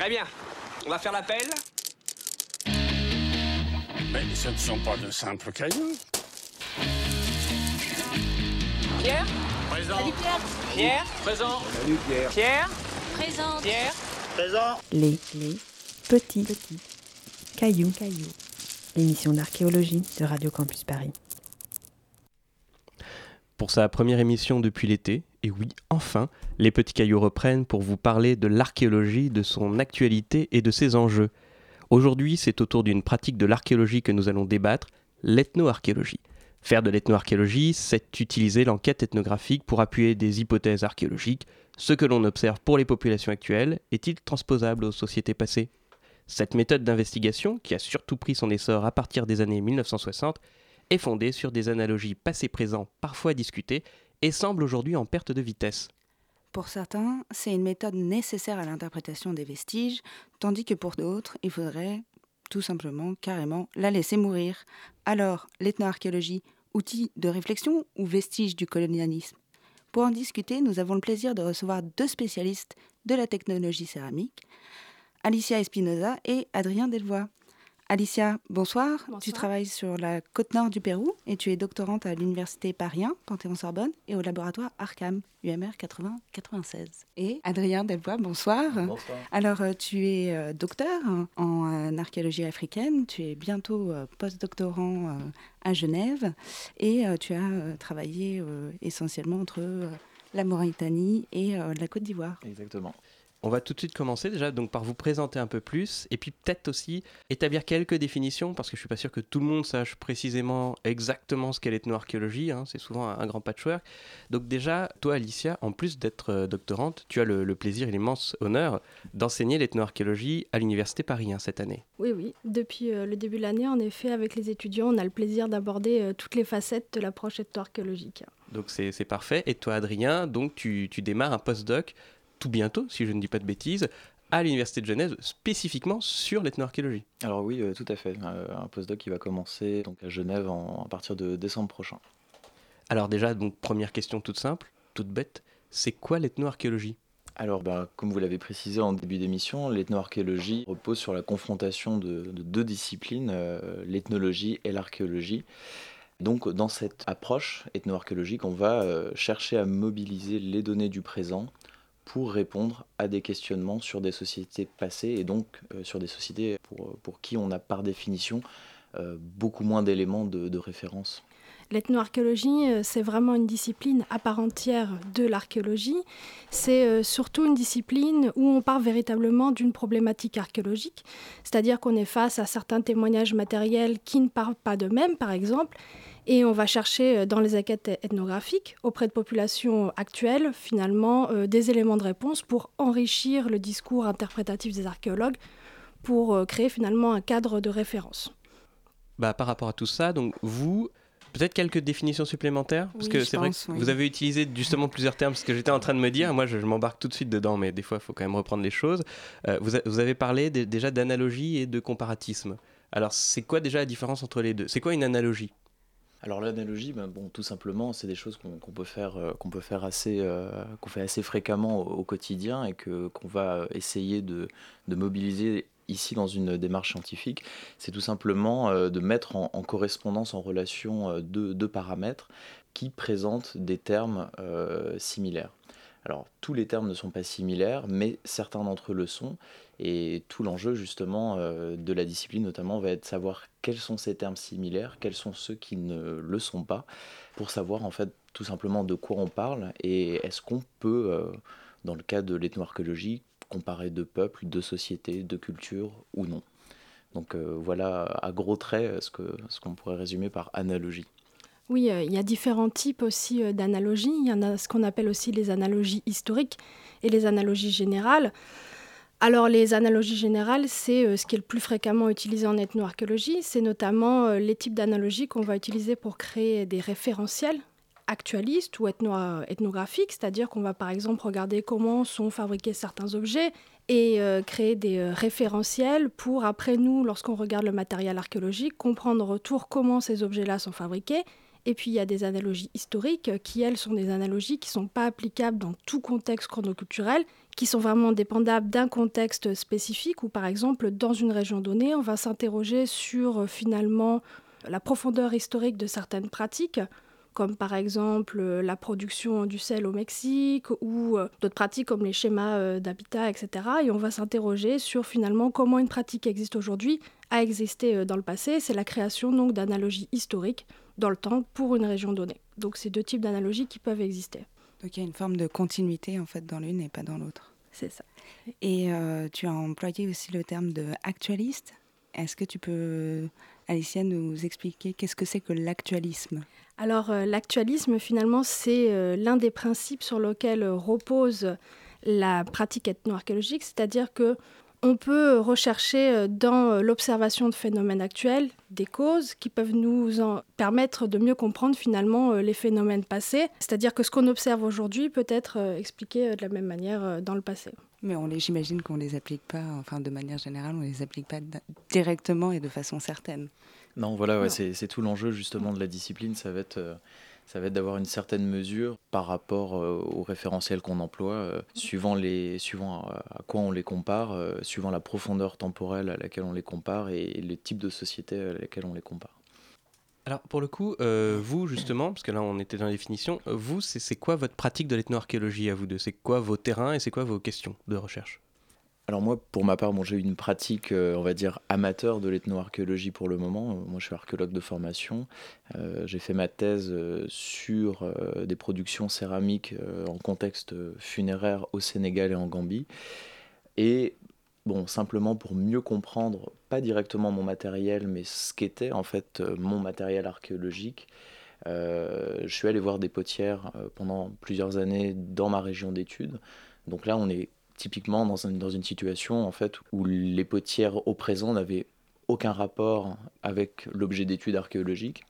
Très bien. On va faire l'appel. Mais ce ne sont pas de simples cailloux. Pierre Présent. Pierre Présent. Pierre Présente. Pierre Les, les petits, petits cailloux, cailloux. L'émission d'archéologie de Radio Campus Paris. Pour sa première émission depuis l'été, et oui, enfin, les petits cailloux reprennent pour vous parler de l'archéologie, de son actualité et de ses enjeux. Aujourd'hui, c'est autour d'une pratique de l'archéologie que nous allons débattre, l'ethnoarchéologie. Faire de l'ethnoarchéologie, c'est utiliser l'enquête ethnographique pour appuyer des hypothèses archéologiques. Ce que l'on observe pour les populations actuelles est-il transposable aux sociétés passées? Cette méthode d'investigation, qui a surtout pris son essor à partir des années 1960, est fondée sur des analogies passé-présent parfois discutées et semble aujourd'hui en perte de vitesse. Pour certains, c'est une méthode nécessaire à l'interprétation des vestiges, tandis que pour d'autres, il faudrait tout simplement, carrément, la laisser mourir. Alors, l'ethnoarchéologie, outil de réflexion ou vestige du colonialisme? Pour en discuter, nous avons le plaisir de recevoir deux spécialistes de la technologie céramique, Alicia Espinoza et Adrien Delvoye. Alicia, bonsoir. Bonsoir. Tu travailles sur la côte nord du Pérou et tu es doctorante à l'université Paris 1, Panthéon-Sorbonne, et au laboratoire Arcam, UMR 80-96. Et Adrien Delvoye, bonsoir. Bonsoir. Alors, euh, tu es euh, docteur en euh, archéologie africaine, tu es bientôt postdoctorant à Genève et tu as travaillé essentiellement entre la Mauritanie et la Côte d'Ivoire. Exactement. On va tout de suite commencer déjà donc par vous présenter un peu plus et puis peut-être aussi établir quelques définitions parce que je suis pas sûr que tout le monde sache précisément exactement ce qu'est l'ethnoarchéologie, hein, c'est souvent un, un grand patchwork. Donc déjà, toi Alicia, en plus d'être euh, doctorante, tu as le, le plaisir et l'immense honneur d'enseigner l'ethnoarchéologie à l'université Paris 1 cette année. Oui, oui. Depuis euh, le début de l'année, en effet, avec les étudiants, on a le plaisir d'aborder euh, toutes les facettes de l'approche ethno-archéologique. Donc c'est c'est parfait. Et toi Adrien, donc tu, tu démarres un postdoc tout bientôt, si je ne dis pas de bêtises, à l'université de Genève spécifiquement sur l'ethnoarchéologie. Alors oui, euh, tout à fait. Euh, un postdoc qui va commencer donc à Genève en- à partir de décembre prochain. Alors déjà, donc première question toute simple, toute bête, c'est quoi l'ethnoarchéologie? Alors, bah, comme vous l'avez précisé en début d'émission, l'ethnoarchéologie repose sur la confrontation de, de deux disciplines, euh, l'ethnologie et l'archéologie. Donc, dans cette approche ethnoarchéologique, on va euh, chercher à mobiliser les données du présent pour répondre à des questionnements sur des sociétés passées et donc euh, sur des sociétés pour, pour qui on a par définition euh, beaucoup moins d'éléments de, de référence. L'ethnoarchéologie, euh, c'est vraiment une discipline à part entière de l'archéologie. C'est euh, surtout une discipline où on part véritablement d'une problématique archéologique, c'est-à-dire qu'on est face à certains témoignages matériels qui ne parlent pas d'eux-mêmes, par exemple, et on va chercher euh, dans les enquêtes ethnographiques auprès de populations actuelles, finalement, euh, des éléments de réponse pour enrichir le discours interprétatif des archéologues, pour euh, créer finalement un cadre de référence. bah, Par rapport à tout ça, donc vous, peut-être quelques définitions supplémentaires? Parce Oui, que c'est vrai que oui. vous avez utilisé justement plusieurs termes, ce que j'étais en train de me dire, moi je, je m'embarque tout de suite dedans, mais des fois il faut quand même reprendre les choses. Euh, vous, a- vous avez parlé dé- déjà d'analogie et de comparatisme. Alors c'est quoi déjà la différence entre les deux? C'est quoi une analogie? Alors l'analogie, ben, tout simplement, c'est des choses qu'on qu'on peut faire, euh, peut faire assez, euh, fait assez fréquemment au, quotidien et que qu'on va essayer de, mobiliser ici dans une démarche scientifique. C'est tout simplement euh, de mettre en, correspondance, en relation deux, paramètres qui présentent des termes similaires. Alors tous les termes ne sont pas similaires, mais certains d'entre eux le sont. Et tout l'enjeu justement euh, de la discipline notamment va être savoir quels sont ces termes similaires, quels sont ceux qui ne le sont pas, pour savoir en fait tout simplement de quoi on parle et est-ce qu'on peut, euh, dans le cas de l'ethnoarchéologie, comparer deux peuples, deux sociétés, deux cultures ou non. Donc euh, voilà à gros traits ce que ce qu'on pourrait résumer par analogie. Oui, il y a différents types aussi d'analogies. Il y en a ce qu'on appelle aussi les analogies historiques et les analogies générales. Alors les analogies générales, c'est euh, ce qui est le plus fréquemment utilisé en ethnoarchéologie. C'est notamment euh, les types d'analogies qu'on va utiliser pour créer des référentiels actualistes ou ethno- ethnographiques, c'est-à-dire qu'on va par exemple regarder comment sont fabriqués certains objets et euh, créer des euh, référentiels pour après nous, lorsqu'on regarde le matériel archéologique, comprendre en retour comment ces objets-là sont fabriqués Et puis il y a des analogies historiques qui, elles, sont des analogies qui ne sont pas applicables dans tout contexte chronoculturel, qui sont vraiment dépendables d'un contexte spécifique, où par exemple, dans une région donnée, on va s'interroger sur finalement la profondeur historique de certaines pratiques comme par exemple euh, la production du sel au Mexique ou euh, d'autres pratiques comme les schémas euh, d'habitat, etc. Et on va s'interroger sur finalement comment une pratique existe aujourd'hui a existé dans le passé. C'est la création donc d'analogies historiques dans le temps pour une région donnée. Donc c'est deux types d'analogies qui peuvent exister. Donc il y a une forme de continuité en fait dans l'une et pas dans l'autre. C'est ça. Et tu as employé aussi le terme de actualiste. Est-ce que tu peux, Alicia, nous expliquer qu'est-ce que c'est que l'actualisme? Alors euh, l'actualisme, finalement, c'est euh, l'un des principes sur lesquels repose la pratique ethno-archéologique, c'est-à-dire que on peut rechercher euh, dans l'observation de phénomènes actuels des causes qui peuvent nous en permettre de mieux comprendre finalement les phénomènes passés. C'est-à-dire que ce qu'on observe aujourd'hui peut être expliqué de la même manière dans le passé. Mais on les, j'imagine qu'on les applique pas, enfin de manière générale, on les applique pas directement et de façon certaine. Non, voilà, c'est tout l'enjeu justement de la discipline, ça va être, euh, ça va être d'avoir une certaine mesure par rapport euh, au référentiel qu'on emploie, euh, suivant, les, suivant à, quoi on les compare, suivant la profondeur temporelle à laquelle on les compare et le type de société à laquelle on les compare. Alors pour le coup, vous justement, parce que là on était dans la définition, vous c'est quoi votre pratique de l'ethnoarchéologie à vous deux? C'est quoi vos terrains et c'est quoi vos questions de recherche? Alors moi, pour ma part, bon, j'ai une pratique, euh, on va dire, amateur de l'ethnoarchéologie pour le moment. Euh, moi, je suis archéologue de formation. Euh, j'ai fait ma thèse sur des productions céramiques en contexte funéraire au Sénégal et en Gambie. Et bon, simplement pour mieux comprendre, pas directement mon matériel, mais ce qu'était en fait mon matériel archéologique, je suis allé voir des potières pendant plusieurs années dans ma région d'études. Donc là, on est typiquement dans, dans une situation en fait où les potières au présent n'avaient aucun rapport avec l'objet d'étude archéologique.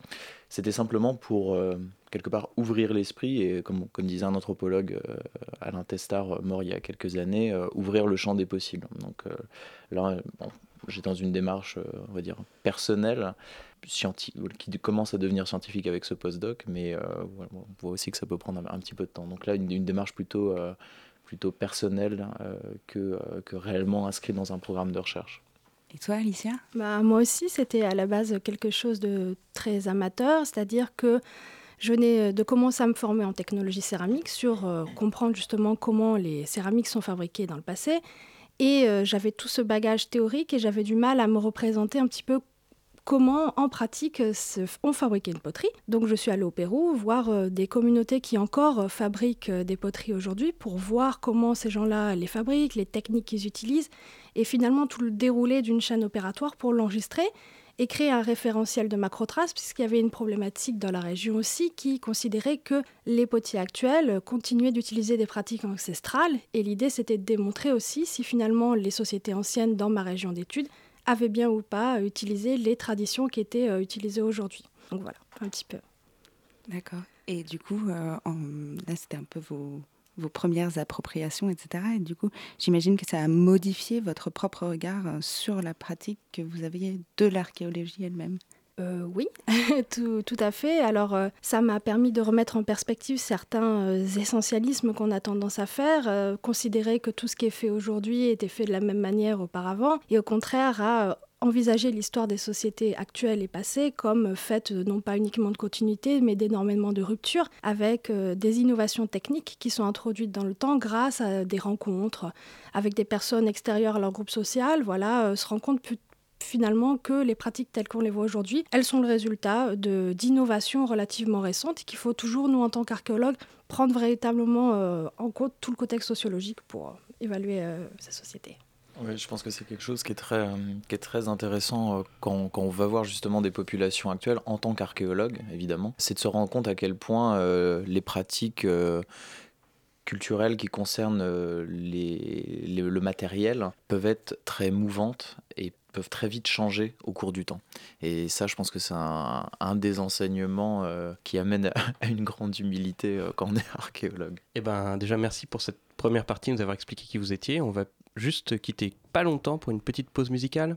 C'était simplement pour, euh, quelque part, ouvrir l'esprit et, comme, comme disait un anthropologue, euh, Alain Testard, euh, mort il y a quelques années, ouvrir le champ des possibles. Donc là, j'ai dans une démarche, on va dire, personnelle, qui commence à devenir scientifique avec ce postdoc, mais on voit aussi que ça peut prendre un, petit peu de temps. Donc là, une démarche plutôt plutôt personnel euh, que, euh, que réellement inscrit dans un programme de recherche. Et toi, Alicia? Bah, Moi aussi, c'était à la base quelque chose de très amateur, c'est-à-dire que je venais de commencer à me former en technologie céramique sur euh, comprendre justement comment les céramiques sont fabriquées dans le passé. Et j'avais tout ce bagage théorique et j'avais du mal à me représenter un petit peu comment en pratique on fabriquait une poterie. Donc je suis allée au Pérou voir euh, des communautés qui encore euh, fabriquent euh, des poteries aujourd'hui pour voir comment ces gens-là les fabriquent, les techniques qu'ils utilisent et finalement tout le déroulé d'une chaîne opératoire pour l'enregistrer et créer un référentiel de macrotraces puisqu'il y avait une problématique dans la région aussi qui considérait que les potiers actuels continuaient d'utiliser des pratiques ancestrales et l'idée c'était de démontrer aussi si finalement les sociétés anciennes dans ma région d'études avait bien ou pas utilisé les traditions qui étaient euh, utilisées aujourd'hui. Donc voilà, un petit peu. D'accord. Et du coup, euh, là, c'était un peu vos, vos premières appropriations, etc. Et du coup, j'imagine que ça a modifié votre propre regard euh, sur la pratique que vous aviez de l'archéologie elle-même. Euh, oui, tout, à fait. Alors, euh, ça m'a permis de remettre en perspective certains euh, essentialismes qu'on a tendance à faire, considérer que tout ce qui est fait aujourd'hui était fait de la même manière auparavant, et au contraire à envisager l'histoire des sociétés actuelles et passées comme faite non pas uniquement de continuité, mais d'énormément de ruptures, avec des innovations techniques qui sont introduites dans le temps grâce à des rencontres avec des personnes extérieures à leur groupe social, voilà, se rencontrent plus finalement que les pratiques telles qu'on les voit aujourd'hui, elles sont le résultat d'innovations relativement récentes et qu'il faut toujours, nous, en tant qu'archéologues, prendre véritablement euh, en compte tout le contexte sociologique pour euh, évaluer euh, ces sociétés. Oui, je pense que c'est quelque chose qui est très, qui est très intéressant quand, quand, on va voir justement des populations actuelles en tant qu'archéologue, évidemment. C'est de se rendre compte à quel point les pratiques culturelles qui concernent les, le matériel peuvent être très mouvantes et peuvent très vite changer au cours du temps. Et ça, je pense que c'est un, des enseignements euh, qui amène à une grande humilité euh, quand on est archéologue. Eh ben, déjà, merci pour cette première partie, nous avoir expliqué qui vous étiez. On va juste quitter pas longtemps pour une petite pause musicale.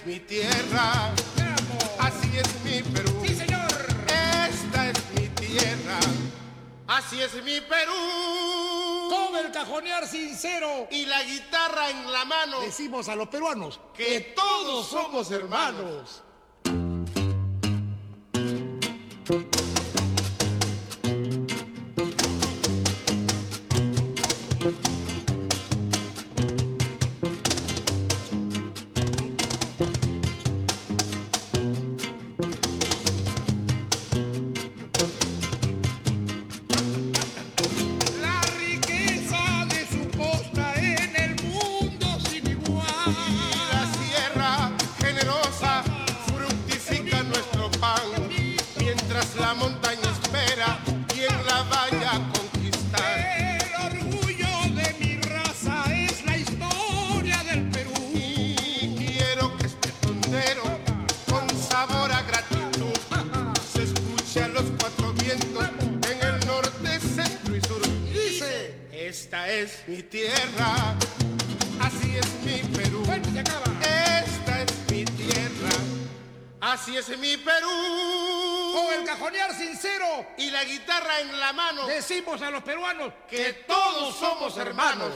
Es mi tierra, así es mi Perú. Sí, señor. Esta es mi tierra, así es mi Perú. Con el cajonear sincero Y la guitarra en la mano, decimos a los peruanos que todos somos hermanos. Mi tierra, así es mi Perú. Esta es mi tierra, así es mi Perú. Con el cajonear sincero Y la guitarra en la mano, decimos a los peruanos que todos somos hermanos.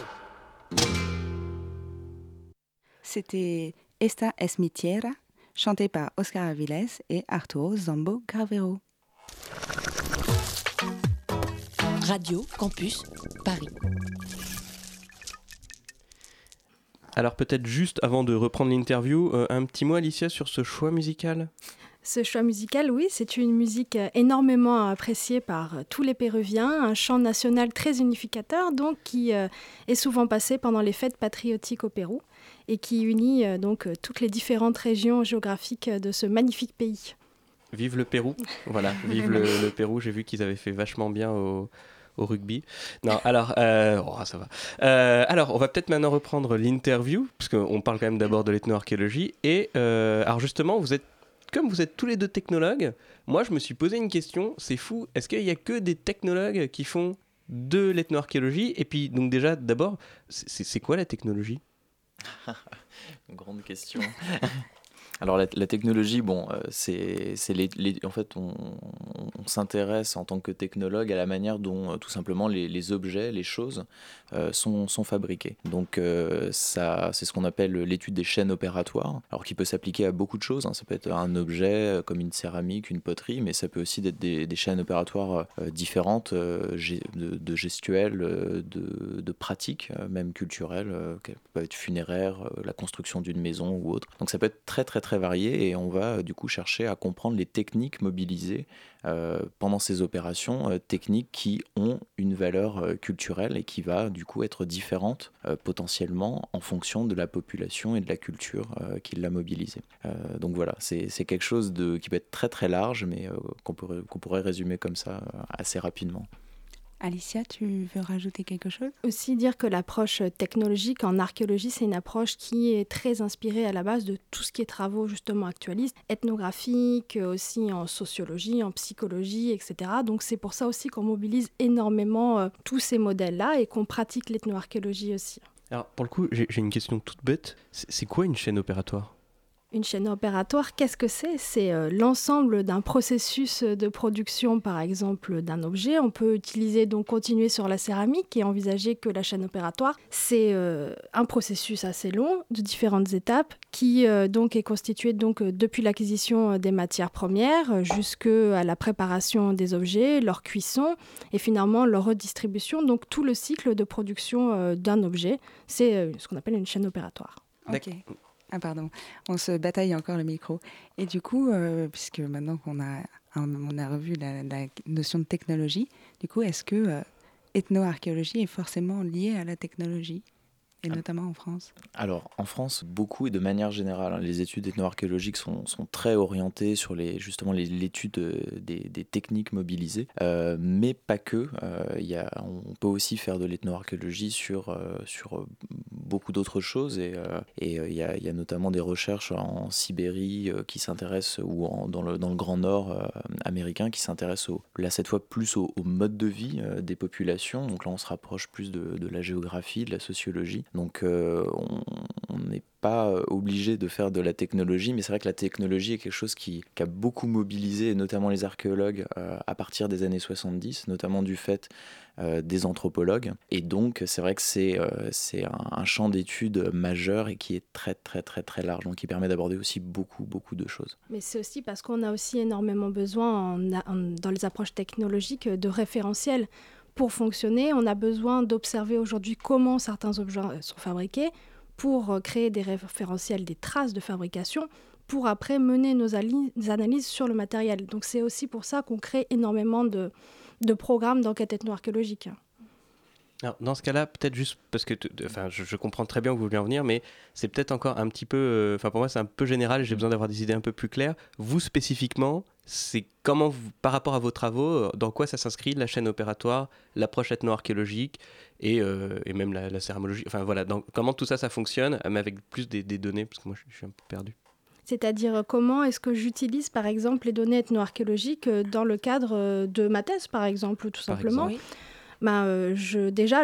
C'était Esta es mi tierra, chanté par Oscar Avilés et Arturo Zambo Gravero. Radio Campus Paris. Alors peut-être juste avant de reprendre l'interview, euh, un petit mot Alicia sur ce choix musical? Ce choix musical, oui, c'est une musique énormément appréciée par tous les Péruviens, un chant national très unificateur, donc qui euh, est souvent passé pendant les fêtes patriotiques au Pérou et qui unit euh, donc toutes les différentes régions géographiques de ce magnifique pays. Vive le Pérou, voilà, vive le, le Pérou. J'ai vu qu'ils avaient fait vachement bien au, au rugby. Non, alors, euh, oh, ça va. Euh, alors, on va peut-être maintenant reprendre l'interview, parce qu'on parle quand même d'abord de l'ethnoarchéologie. Et euh, alors justement, vous êtes, comme vous êtes tous les deux technologues, moi je me suis posé une question, c'est fou, est-ce qu'il n'y a que des technologues qui font de l'ethnoarchéologie? Et puis, donc déjà, d'abord, c'est quoi la technologie? Grande question. Alors la, technologie, bon, euh, c'est, les, en fait, on, s'intéresse en tant que technologue à la manière dont euh, tout simplement les, objets, les choses euh, sont, sont fabriqués. Donc euh, ça, c'est ce qu'on appelle l'étude des chaînes opératoires. Alors qui peut s'appliquer à beaucoup de choses. hein. Ça peut être un objet comme une céramique, une poterie, mais ça peut aussi être des, chaînes opératoires différentes, de, de gestuelles, de, de pratiques, même culturelles, qui peuvent être funéraires, la construction d'une maison ou autre. Donc ça peut être très très très varié et on va euh, du coup chercher à comprendre les techniques mobilisées euh, pendant ces opérations, euh, techniques qui ont une valeur culturelle et qui va du coup être différente potentiellement en fonction de la population et de la culture qui l'a mobilisée. Donc voilà, c'est quelque chose de, qui peut être très très large mais qu'on pourrait, qu'on pourrait résumer comme ça assez rapidement. Alicia, tu veux rajouter quelque chose? Aussi dire que l'approche technologique en archéologie, c'est une approche qui est très inspirée à la base de tout ce qui est travaux justement actualistes, ethnographiques, aussi en sociologie, en psychologie, etc. Donc c'est pour ça aussi qu'on mobilise énormément euh, tous ces modèles-là et qu'on pratique l'ethnoarchéologie aussi. Alors pour le coup, j'ai une question toute bête. C'est quoi une chaîne opératoire? Une chaîne opératoire, qu'est-ce que c'est? C'est euh, l'ensemble d'un processus de production, par exemple, d'un objet. On peut utiliser donc continuer sur la céramique et envisager que la chaîne opératoire, c'est euh, un processus assez long de différentes étapes qui euh, donc est constitué donc depuis l'acquisition des matières premières jusqu'à la préparation des objets, leur cuisson et finalement leur redistribution. Donc tout le cycle de production euh, d'un objet, c'est euh, ce qu'on appelle une chaîne opératoire. Ah pardon, on se bataille encore le micro. Et du coup, euh, puisque maintenant qu'on a, on a revu la, notion de technologie, du coup, est-ce que euh, ethnoarchéologie est forcément liée à la technologie? Et Ah. notamment en France Alors, en France, beaucoup et de manière générale, hein, les études ethnoarchéologiques sont, sont très orientées sur les, justement l'étude euh, des, des techniques mobilisées, euh, mais pas que. Euh, il y a, on peut aussi faire de l'ethnoarchéologie sur, euh, sur beaucoup d'autres choses, et, et il, y a, il y a notamment des recherches en Sibérie qui s'intéressent, ou en- dans, le, dans le Grand Nord américain, qui s'intéressent, là cette fois, plus au, au mode de vie des populations. Donc là, on se rapproche plus de, de la géographie, de la sociologie. Donc euh, on n'est pas euh, obligé de faire de la technologie, mais c'est vrai que la technologie est quelque chose qui, a beaucoup mobilisé, notamment les archéologues, euh, à partir des années 70, notamment du fait des anthropologues. Et donc, c'est vrai que c'est un, champ d'études majeur et qui est très, très, très, très large, donc qui permet d'aborder aussi beaucoup, beaucoup de choses. Mais c'est aussi parce qu'on a aussi énormément besoin dans les approches technologiques de référentiels. Pour fonctionner, on a besoin d'observer aujourd'hui comment certains objets sont fabriqués pour euh, créer des référentiels, des traces de fabrication, pour après mener nos analyses sur le matériel. Donc c'est aussi pour ça qu'on crée énormément de, de programmes d'enquête ethno-archéologique. Alors, dans ce cas-là, peut-être juste parce que, enfin, je, je comprends très bien où vous voulez en venir, mais c'est peut-être encore un petit peu, euh, enfin pour moi c'est un peu général. et J'ai besoin d'avoir des idées un peu plus claires. Vous spécifiquement, c'est comment, vous, par rapport à vos travaux, euh, dans quoi ça s'inscrit la chaîne opératoire, l'approche ethno-archéologique et, euh, et même la, la céramologie. Enfin voilà, dans- comment tout ça ça fonctionne, mais avec plus des, des données, parce que moi je, je suis un peu perdu. C'est-à-dire comment est-ce que j'utilise par exemple les données ethno-archéologiques dans le cadre de ma thèse par exemple, tout Par simplement. exemple. Ben, euh, je, déjà,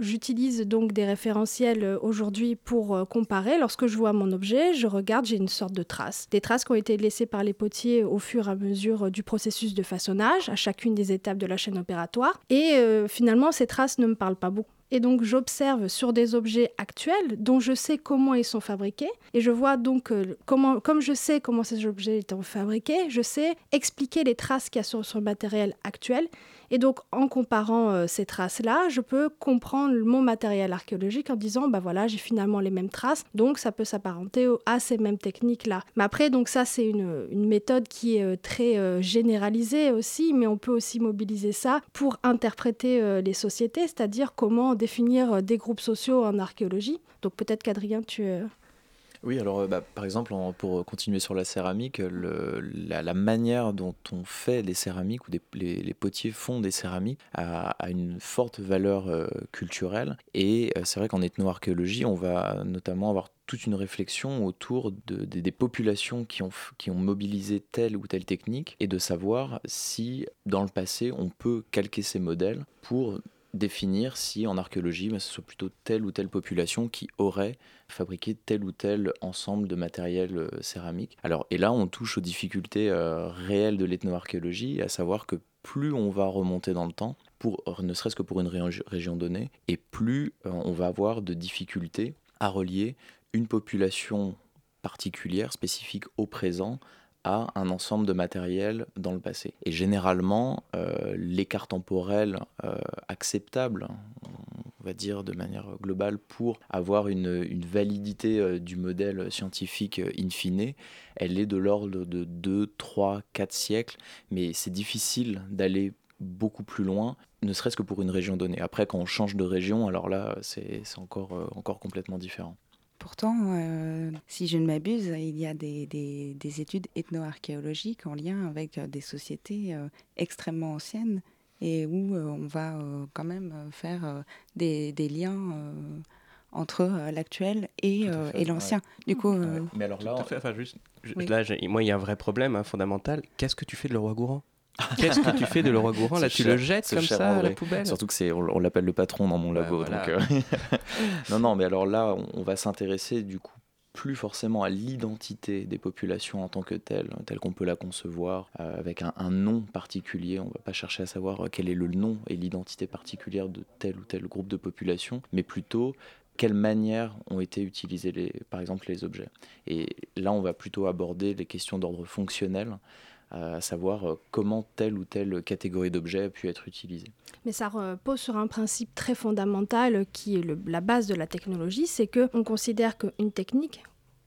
j'utilise donc des référentiels euh, aujourd'hui pour euh, comparer. Lorsque je vois mon objet, je regarde, j'ai une sorte de trace. Des traces qui ont été laissées par les potiers au fur et à mesure du processus de façonnage, à chacune des étapes de la chaîne opératoire. Et finalement, ces traces ne me parlent pas beaucoup. Et donc j'observe sur des objets actuels dont je sais comment ils sont fabriqués. Et je vois donc comment, comme je sais comment ces objets sont fabriqués, je sais expliquer les traces qu'il y a sur le matériel actuel. Et donc en comparant euh, ces traces-là, je peux comprendre mon matériel archéologique en disant, bah voilà, j'ai finalement les mêmes traces, donc ça peut s'apparenter à ces mêmes techniques-là. Mais après, donc ça c'est une, méthode qui est euh, très euh, généralisée aussi, mais on peut aussi mobiliser ça pour interpréter les sociétés, c'est-à-dire comment définir des groupes sociaux en archéologie. Donc peut-être qu'Adrien, tu... Oui, alors euh, bah, par exemple, pour continuer sur la céramique, la, manière dont on fait les céramiques ou les, potiers font des céramiques a, une forte valeur euh, culturelle. Et euh, c'est vrai qu'en ethnoarchéologie, on va notamment avoir toute une réflexion autour de- des- populations qui ont mobilisé telle ou telle technique et de savoir si dans le passé on peut calquer ces modèles pour définir si en archéologie bah, ce soit plutôt telle ou telle population qui aurait fabriquer tel ou tel ensemble de matériel euh, céramique. Alors, et là, on touche aux difficultés euh, réelles de l'ethnoarchéologie, à savoir que plus on va remonter dans le temps, ne serait-ce que pour une ré- région donnée, et plus euh, on va avoir de difficultés à relier une population particulière, spécifique au présent, un ensemble de matériel dans le passé. Et généralement, euh, l'écart temporel euh, acceptable, on va dire de manière globale, pour avoir une, une validité euh, du modèle scientifique in fine, elle est de l'ordre de 2, 3, 4 siècles, mais c'est difficile d'aller beaucoup plus loin, ne serait-ce que pour une région donnée. Après, quand on change de région, alors là, c'est encore, encore complètement différent. Pourtant, euh, si je ne m'abuse, il y a des, des- des études ethno-archéologiques en lien avec euh, des sociétés euh, extrêmement anciennes et où euh, on va euh, quand même faire euh, des, des liens euh, entre euh, l'actuel et, euh, et l'ancien. Du coup, euh, Mais alors là, fait. Enfin, juste, je- Oui. là, moi, il y a un vrai problème hein, fondamental. Qu'est-ce que tu fais de le roi Gourand? Qu'est-ce que tu fais de le roi Gourand Là, tu le jettes comme ça à la poubelle? Surtout que c'est, on, l'appelle le patron dans mon Bah, labo. voilà. donc, euh, non, non, mais alors là, on, va s'intéresser du coup plus forcément à l'identité des populations en tant que telle, telle qu'on peut la concevoir, euh, avec un, un nom particulier. On va pas chercher à savoir euh, quel est le nom et l'identité particulière de tel ou tel groupe de population, mais plutôt quelle manière ont été utilisés, les, par exemple, les objets. Et là, on va plutôt aborder les questions d'ordre fonctionnel, à savoir euh, comment telle ou telle catégorie d'objets a pu être utilisée. Mais ça repose sur un principe très fondamental qui est la base de la technologie, c'est que on considère qu'une technique,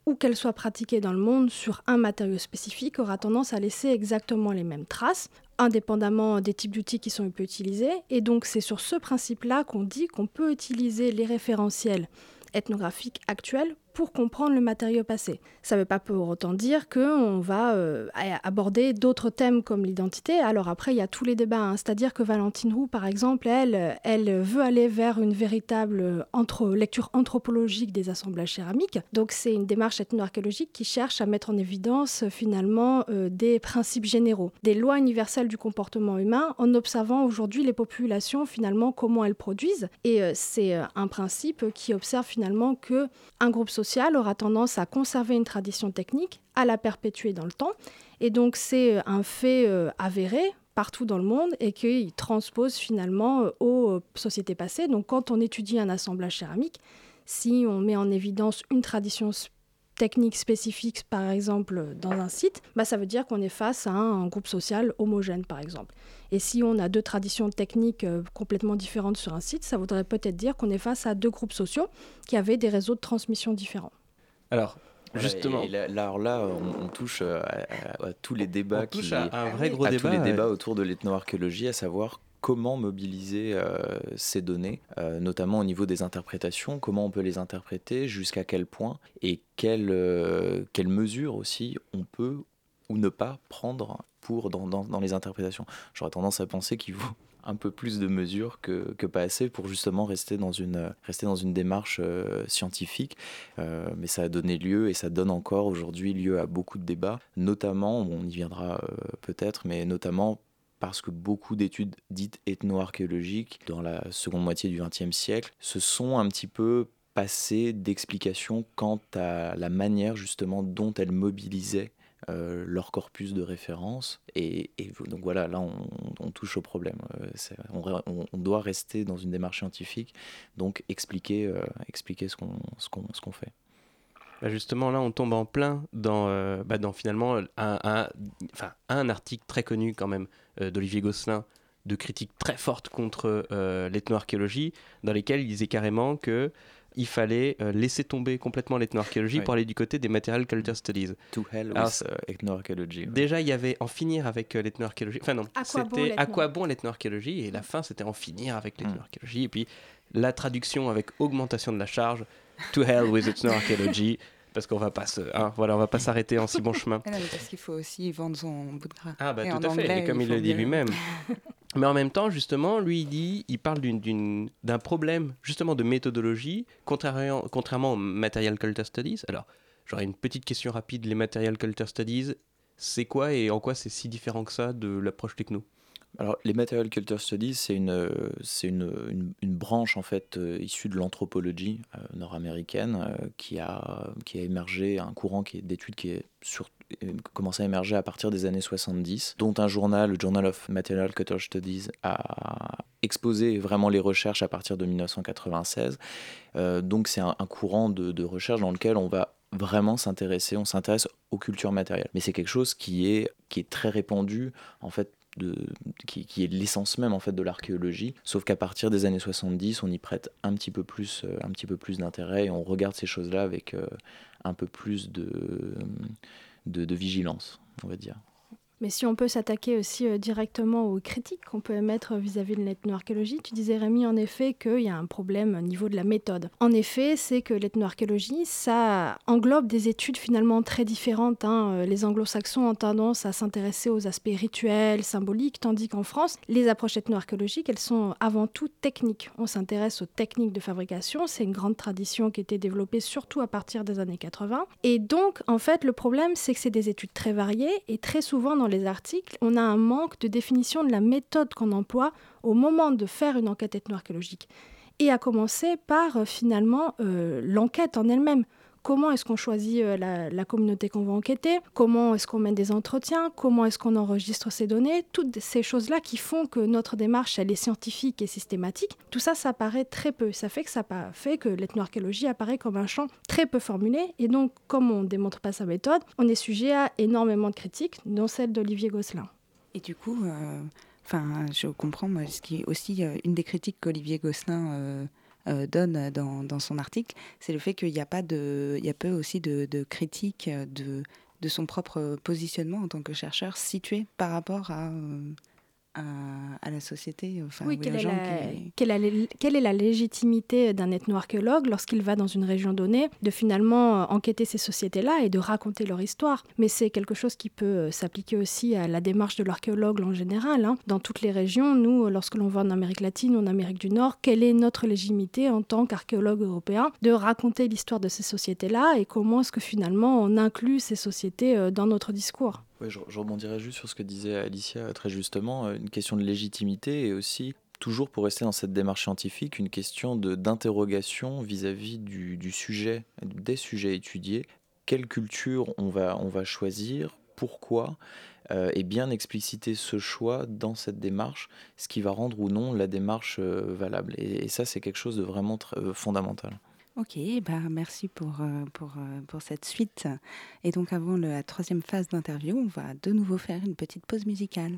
où qu'elle soit pratiquée dans le monde sur un matériau spécifique, aura tendance à laisser exactement les mêmes traces, indépendamment des types d'outils qui sont utilisés. Et donc c'est sur ce principe-là qu'on dit qu'on peut utiliser les référentiels ethnographiques actuels pour comprendre le matériau passé. Ça ne veut pas pour autant dire qu'on va euh, aborder d'autres thèmes comme l'identité. Alors après, il y a tous les débats. hein. C'est-à-dire que Valentine Roux, par exemple, elle, elle veut aller vers une véritable anthro- lecture anthropologique des assemblages céramiques. Donc c'est une démarche ethno-archéologique qui cherche à mettre en évidence euh, finalement euh, des principes généraux, des lois universelles du comportement humain en observant aujourd'hui les populations finalement comment elles produisent. Et euh, c'est euh, un principe qui observe finalement que un groupe social aura tendance à conserver une tradition technique, à la perpétuer dans le temps. Et donc c'est un fait euh, avéré partout dans le monde et qu'il transpose finalement euh, aux sociétés passées. Donc quand on étudie un assemblage céramique, si on met en évidence une tradition technique spécifique, par exemple, dans un site, bah, ça veut dire qu'on est face à un, groupe social homogène, par exemple. Et si on a deux traditions techniques euh, complètement différentes sur un site, ça voudrait peut-être dire qu'on est face à deux groupes sociaux qui avaient des réseaux de transmission différents. Alors, Justement. là, alors là, on, touche euh, à, tous les débats, on touche qui, à un vrai gros à débat, tous les ouais. débats autour de l'ethnoarchéologie, à savoir comment mobiliser euh, ces données, euh, notamment au niveau des interprétations, comment on peut les interpréter, jusqu'à quel point, et quelles euh, mesures aussi on peut ou ne pas prendre pour dans, les interprétations. J'aurais tendance à penser qu'il vaut un peu plus de mesures que, pas assez pour justement rester dans une, démarche scientifique. Mais ça a donné lieu et ça donne encore aujourd'hui lieu à beaucoup de débats, notamment, on y viendra peut-être, mais notamment parce que beaucoup d'études dites ethno-archéologiques dans la seconde moitié du XXe siècle se sont un petit peu passées d'explications quant à la manière justement dont elles mobilisaient euh, leur corpus de référence. Et, donc voilà, là on, touche au problème. Euh, on, doit rester dans une démarche scientifique, donc expliquer, euh, expliquer ce qu'on ce qu'on fait. Bah, justement, là, on tombe en plein dans, euh, bah, dans finalement un, un- enfin, un article très connu quand même euh, d'Olivier Gosselin de critique très forte contre euh, l'ethnoarchéologie, dans lesquels il disait carrément que il fallait euh, laisser tomber complètement l'ethnoarchéologie Oui. pour aller du côté des material culture studies. To hell Alors, with ethnoarchaeology. Déjà, il y avait en finir avec euh, l'ethnoarchéologie. Enfin non, c'était à quoi bon l'ethnoarchéologie et la fin c'était en finir avec l'ethnoarchéologie et puis la traduction avec augmentation de la charge. To hell with ethnoarchaeology parce qu'on va pas se, hein, voilà, on va pas s'arrêter en si bon chemin. Ah non, mais parce qu'il faut aussi vendre son bout de gras. Ah bah Et tout à fait, et comme il, le dit lui-même. Mais en même temps, justement, lui, il dit, il parle d'un problème, justement, de méthodologie, contrairement, contrairement aux Material Culture Studies. Alors, j'aurais une petite question rapide. Les Material Culture Studies, c'est quoi et en quoi c'est si différent que ça de l'approche techno? Alors, les Material Culture Studies, c'est une, euh, une, une, branche en fait euh, issue de l'anthropologie euh, nord-américaine qui, a, qui a émergé, un courant d'études qui est sur, commencé à émerger à partir des années 70, dont un journal, le Journal of Material Culture Studies, a exposé vraiment les recherches à partir de 1996. Euh, donc, c'est un, un courant de, de recherche dans lequel on va vraiment s'intéresser, on s'intéresse aux cultures matérielles. Mais c'est quelque chose qui est, qui est très répandu, en fait, qui, est l'essence même en fait de l'archéologie, sauf qu'à partir des années 70, on y prête un petit peu plus, euh, un petit peu plus d'intérêt et on regarde ces choses-là avec euh, un peu plus de vigilance, on va dire. Mais si on peut s'attaquer aussi euh, directement aux critiques qu'on peut émettre vis-à-vis de l'ethnoarchéologie, tu disais Rémi en effet qu'il y a un problème au niveau de la méthode. En effet, c'est que l'ethnoarchéologie, ça englobe des études finalement très différentes. hein. Euh, Les anglo-saxons ont tendance à s'intéresser aux aspects rituels, symboliques, tandis qu'en France, les approches ethnoarchéologiques, elles sont avant tout techniques. On s'intéresse aux techniques de fabrication, c'est une grande tradition qui a été développée surtout à partir des années 80. Et donc, en fait, le problème, c'est que c'est des études très variées et très souvent dans les articles, on a un manque de définition de la méthode qu'on emploie au moment de faire une enquête ethnoarchéologique. Et à commencer par euh, finalement euh, l'enquête en elle-même. Comment est-ce qu'on choisit euh, la, communauté qu'on va enquêter Comment est-ce qu'on mène des entretiens Comment est-ce qu'on enregistre ces données Toutes ces choses-là qui font que notre démarche, elle est scientifique et systématique. Tout ça, ça paraît très peu. Ça fait que ça fait que l'ethnoarchéologie apparaît comme un champ très peu formulé. Et donc, comme on ne démontre pas sa méthode, on est sujet à énormément de critiques, dont celle d'Olivier Gosselin. Et du coup, euh, je comprends, moi, ce qui est aussi euh, une des critiques qu'Olivier Gosselin euh, euh, donne dans, dans son article, c'est le fait qu'il n'y a pas de, il y a peu aussi de, de critiques euh, de, son propre positionnement en tant que chercheur situé par rapport à, euh, à, à la société, enfin, Oui, ou quelle est, la, qui- quelle, a- quelle est la légitimité d'un ethnoarchéologue lorsqu'il va dans une région donnée de finalement euh, enquêter ces sociétés-là et de raconter leur histoire? Mais c'est quelque chose qui peut euh, s'appliquer aussi à la démarche de l'archéologue en général. hein. Dans toutes les régions, nous, euh, lorsque l'on va en Amérique latine ou en Amérique du Nord, quelle est notre légitimité en tant qu'archéologue européen de raconter l'histoire de ces sociétés-là et comment est-ce que finalement on inclut ces sociétés dans notre discours? Je, rebondirais juste sur ce que disait Alicia très justement, euh, une question de légitimité et aussi toujours pour rester dans cette démarche scientifique, une question d'interrogation vis-à-vis du, du sujet, des sujets étudiés. Quelle culture on va, on va choisir? Pourquoi? Euh, Et bien expliciter ce choix dans cette démarche, ce qui va rendre ou non la démarche euh, valable. Et, ça, c'est quelque chose de vraiment fondamental. Ok, bah merci pour, euh, pour, euh, pour cette suite. Et donc avant la troisième phase d'interview, on va de nouveau faire une petite pause musicale.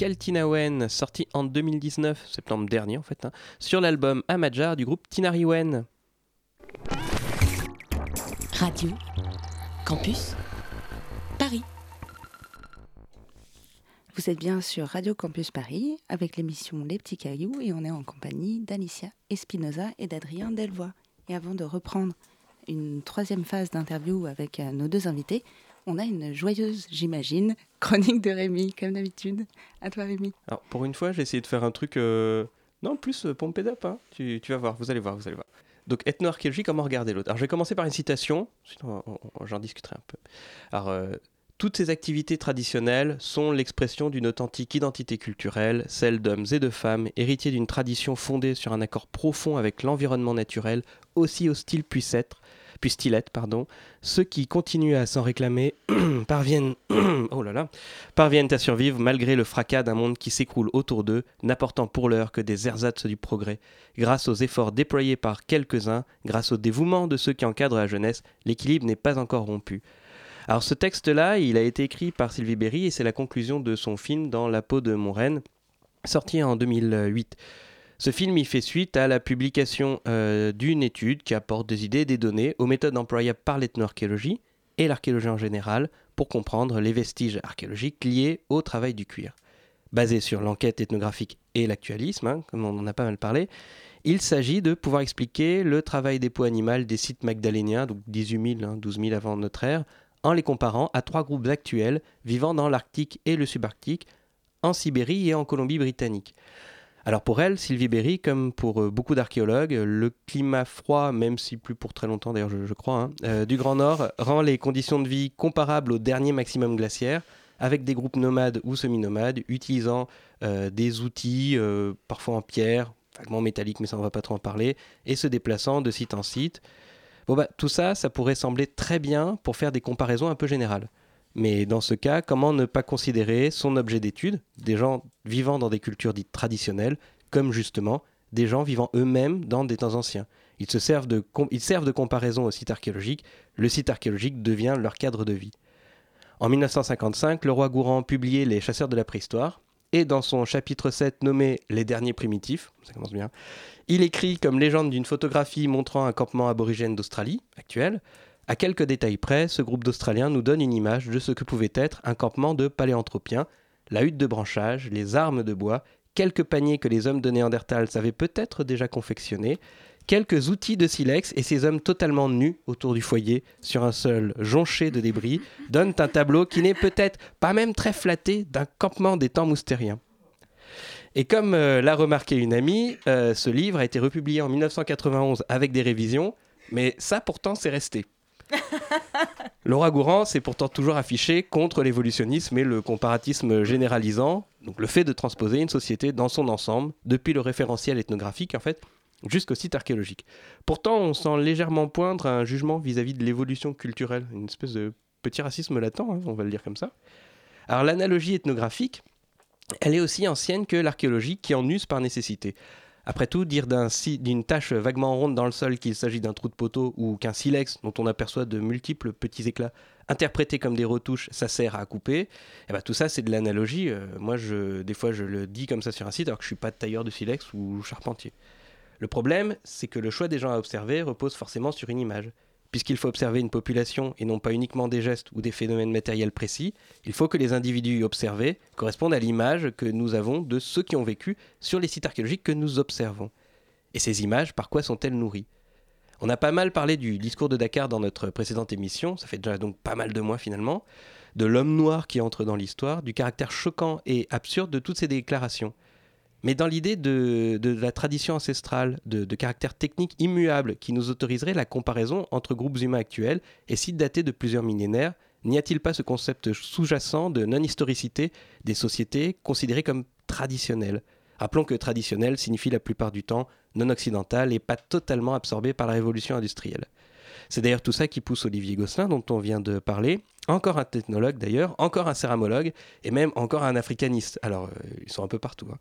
Kaltinawen, sorti en 2019, septembre dernier en fait, hein, sur l'album Amajar du groupe Tinariwen. Radio Campus Paris. Vous êtes bien sur Radio Campus Paris avec l'émission Les Petits Cailloux et on est en compagnie d'Alicia Espinoza et d'Adrien Delvoye. Et avant de reprendre une troisième phase d'interview avec euh, nos deux invités, on a une joyeuse, j'imagine, chronique de Rémi, comme d'habitude. À toi Rémi. Alors pour une fois, j'ai essayé de faire un truc, euh, non plus euh, pompé hein. tu, vas voir, vous allez voir, vous allez voir. Donc ethno-archéologie, comment regarder l'autre? Alors je vais commencer par une citation, sinon on- on- j'en discuterai un peu. Alors euh, toutes ces activités traditionnelles sont l'expression d'une authentique identité culturelle, celle d'hommes et de femmes, héritiers d'une tradition fondée sur un accord profond avec l'environnement naturel, aussi hostile puisse être, puisse-t-il être, pardon. Ceux qui continuent à s'en réclamer parviennent, oh parviennent à survivre malgré le fracas d'un monde qui s'écroule autour d'eux, n'apportant pour l'heure que des ersatz du progrès. Grâce aux efforts déployés par quelques-uns, grâce au dévouement de ceux qui encadrent la jeunesse, l'équilibre n'est pas encore rompu. Alors ce texte-là, il a été écrit par Sylvie Berry et c'est la conclusion de son film Dans la peau de mon reine, sorti en 2008. Ce film y fait suite à la publication euh, d'une étude qui apporte des idées et des données aux méthodes employables par l'ethnoarchéologie et l'archéologie en général pour comprendre les vestiges archéologiques liés au travail du cuir. Basé sur l'enquête ethnographique et l'actualisme, hein, comme on en a pas mal parlé, il s'agit de pouvoir expliquer le travail des peaux animales des sites magdaléniens, donc 18 000, hein, 12 000 avant notre ère, en les comparant à trois groupes actuels vivant dans l'Arctique et le subarctique, en Sibérie et en Colombie-Britannique. Alors pour elle, Sylvie Berry, comme pour euh, beaucoup d'archéologues, le climat froid, même si plus pour très longtemps d'ailleurs je, crois, hein, euh, du Grand Nord rend les conditions de vie comparables au dernier maximum glaciaire, avec des groupes nomades ou semi-nomades utilisant euh, des outils, euh, parfois en pierre, vaguement métalliques, mais ça on va pas trop en parler, et se déplaçant de site en site. Bon bah tout ça, ça pourrait sembler très bien pour faire des comparaisons un peu générales. Mais dans ce cas, comment ne pas considérer son objet d'étude, des gens vivant dans des cultures dites traditionnelles, comme justement des gens vivant eux-mêmes dans des temps anciens? Ils, se servent de, comparaison au site archéologique, le site archéologique devient leur cadre de vie. En 1955, le roi Gourand publiait Les chasseurs de la préhistoire, et dans son chapitre 7 nommé Les derniers primitifs, ça commence bien, il écrit comme légende d'une photographie montrant un campement aborigène d'Australie, actuel, à quelques détails près, ce groupe d'Australiens nous donne une image de ce que pouvait être un campement de paléanthropiens, la hutte de branchage, les armes de bois, quelques paniers que les hommes de Néandertal savaient peut-être déjà confectionner, quelques outils de silex et ces hommes totalement nus autour du foyer, sur un sol jonché de débris, donnent un tableau qui n'est peut-être pas même très flatté d'un campement des temps moustériens. Et comme euh, l'a remarqué une amie, euh, ce livre a été republié en 1991 avec des révisions, mais ça pourtant c'est resté. Laura Gourand s'est pourtant toujours affichée contre l'évolutionnisme et le comparatisme généralisant, donc le fait de transposer une société dans son ensemble, depuis le référentiel ethnographique en fait, jusqu'au site archéologique. Pourtant, on sent légèrement poindre un jugement vis-à-vis de l'évolution culturelle, une espèce de petit racisme latent, hein, on va le dire comme ça. Alors l'analogie ethnographique, elle est aussi ancienne que l'archéologie qui en use par nécessité. Après tout, dire d'une tache vaguement ronde dans le sol qu'il s'agit d'un trou de poteau ou qu'un silex dont on aperçoit de multiples petits éclats interprétés comme des retouches, ça sert à couper, eh ben, tout ça c'est de l'analogie. Euh, moi, je, des fois, je le dis comme ça sur un site alors que je suis pas tailleur de silex ou charpentier. Le problème, c'est que le choix des gens à observer repose forcément sur une image. Puisqu'il faut observer une population et non pas uniquement des gestes ou des phénomènes matériels précis, il faut que les individus observés correspondent à l'image que nous avons de ceux qui ont vécu sur les sites archéologiques que nous observons. Et ces images, par quoi sont-elles nourries? On a pas mal parlé du discours de Dakar dans notre précédente émission, ça fait déjà donc pas mal de mois finalement, de l'homme noir qui entre dans l'histoire, du caractère choquant et absurde de toutes ces déclarations. Mais dans l'idée de, la tradition ancestrale, de, de caractère technique immuable qui nous autoriserait la comparaison entre groupes humains actuels et sites datés de plusieurs millénaires, n'y a-t-il pas ce concept sous-jacent de non-historicité des sociétés considérées comme traditionnelles? Rappelons que traditionnel signifie la plupart du temps non occidental et pas totalement absorbé par la révolution industrielle. C'est d'ailleurs tout ça qui pousse Olivier Gosselin, dont on vient de parler, encore un technologue d'ailleurs, encore un céramologue et même encore un africaniste. Alors, euh, ils sont un peu partout. hein.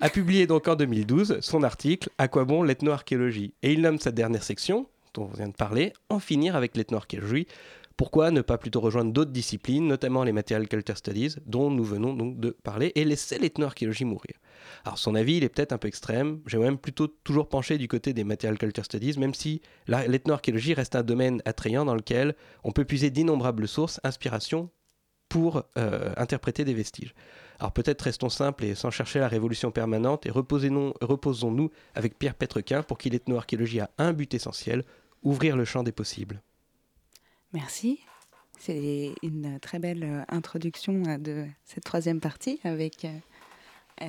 A publié donc en 2012 son article À quoi bon l'ethnoarchéologie? Et il nomme sa dernière section, dont on vient de parler, En finir avec l'ethnoarchéologie. Pourquoi ne pas plutôt rejoindre d'autres disciplines, notamment les Material Culture Studies, dont nous venons donc de parler, et laisser l'ethnoarchéologie mourir alors son avis, il est peut-être un peu extrême. J'ai même plutôt toujours penché du côté des Material Culture Studies, même si l'ethnoarchéologie reste un domaine attrayant dans lequel on peut puiser d'innombrables sources, inspirations pour euh, interpréter des vestiges. Alors peut-être restons simples et sans chercher la révolution permanente et reposons-nous avec Pierre Petrequin pour qu'il l'ethnoarchéologie a un but essentiel, ouvrir le champ des possibles. Merci. C'est une très belle euh, introduction euh, de cette troisième partie avec euh,